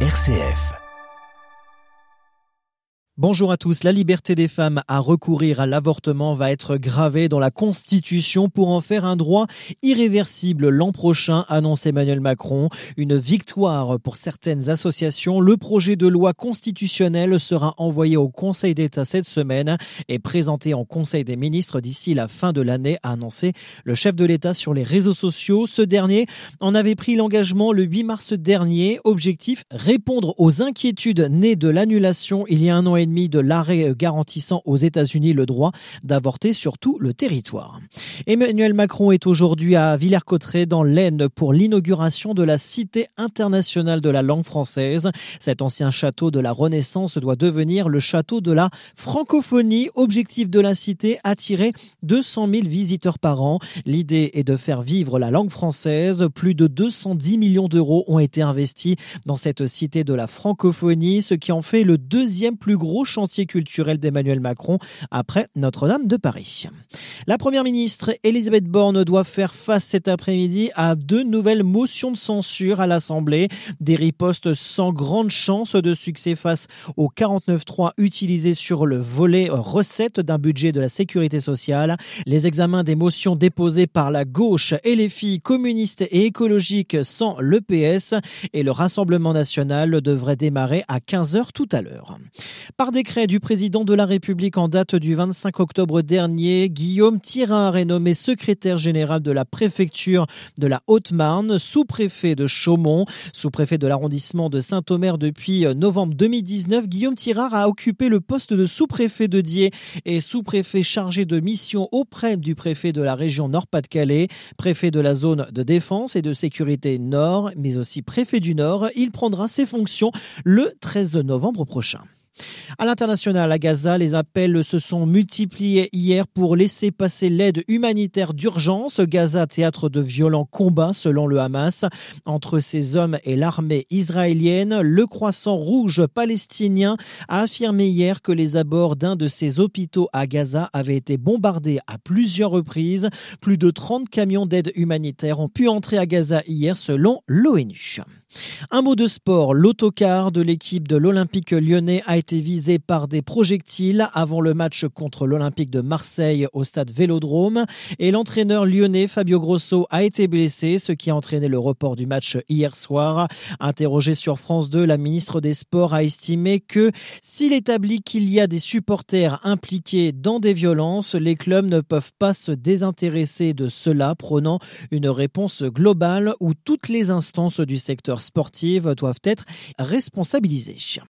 RCF. Bonjour à tous. La liberté des femmes à recourir à l'avortement va être gravée dans la Constitution pour en faire un droit irréversible l'an prochain, annonce Emmanuel Macron. Une victoire pour certaines associations. Le projet de loi constitutionnelle sera envoyé au Conseil d'État cette semaine et présenté en Conseil des ministres d'ici la fin de l'année, a annoncé le chef de l'État sur les réseaux sociaux. Ce dernier en avait pris l'engagement le 8 mars dernier. Objectif, répondre aux inquiétudes nées de l'annulation il y a un an et de l'arrêt garantissant aux États-Unis le droit d'avorter sur tout le territoire. Emmanuel Macron est aujourd'hui à Villers-Cotterêts dans l'Aisne pour l'inauguration de la Cité internationale de la langue française. Cet ancien château de la Renaissance doit devenir le château de la francophonie. Objectif de la cité, attirer 200 000 visiteurs par an. L'idée est de faire vivre la langue française. Plus de 210 millions d'euros ont été investis dans cette cité de la francophonie, ce qui en fait le deuxième plus gros chantier culturel d'Emmanuel Macron après Notre-Dame de Paris. La première ministre Elisabeth Borne doit faire face cet après-midi à deux nouvelles motions de censure à l'Assemblée, des ripostes sans grande chance de succès face aux 49.3 utilisés sur le volet recettes d'un budget de la sécurité sociale, les examens des motions déposées par la gauche et les filles communistes et écologiques sans l'EPS et le Rassemblement national devrait démarrer à 15h tout à l'heure. Par décret du président de la République en date du 25 octobre dernier, Guillaume Tirard est nommé secrétaire général de la préfecture de la Haute-Marne, sous-préfet de Chaumont, sous-préfet de l'arrondissement de Saint-Omer depuis novembre 2019. Guillaume Tirard a occupé le poste de sous-préfet de Die et sous-préfet chargé de mission auprès du préfet de la région Nord-Pas-de-Calais, préfet de la zone de défense et de sécurité Nord, mais aussi préfet du Nord. Il prendra ses fonctions le 13 novembre prochain. À l'international, à Gaza, les appels se sont multipliés hier pour laisser passer l'aide humanitaire d'urgence. Gaza, théâtre de violents combats selon le Hamas. Entre ces hommes et l'armée israélienne, le croissant rouge palestinien a affirmé hier que les abords d'un de ses hôpitaux à Gaza avaient été bombardés à plusieurs reprises. Plus de 30 camions d'aide humanitaire ont pu entrer à Gaza hier selon l'ONU. Un mot de sport, l'autocar de l'équipe de l'Olympique lyonnais a été visé par des projectiles avant le match contre l'Olympique de Marseille au stade Vélodrome et l'entraîneur lyonnais Fabio Grosso a été blessé, ce qui a entraîné le report du match hier soir. Interrogé sur France 2, la ministre des Sports a estimé que s'il établit qu'il y a des supporters impliqués dans des violences, les clubs ne peuvent pas se désintéresser de cela, prônant une réponse globale où toutes les instances du secteur sportive doivent être responsabilisées.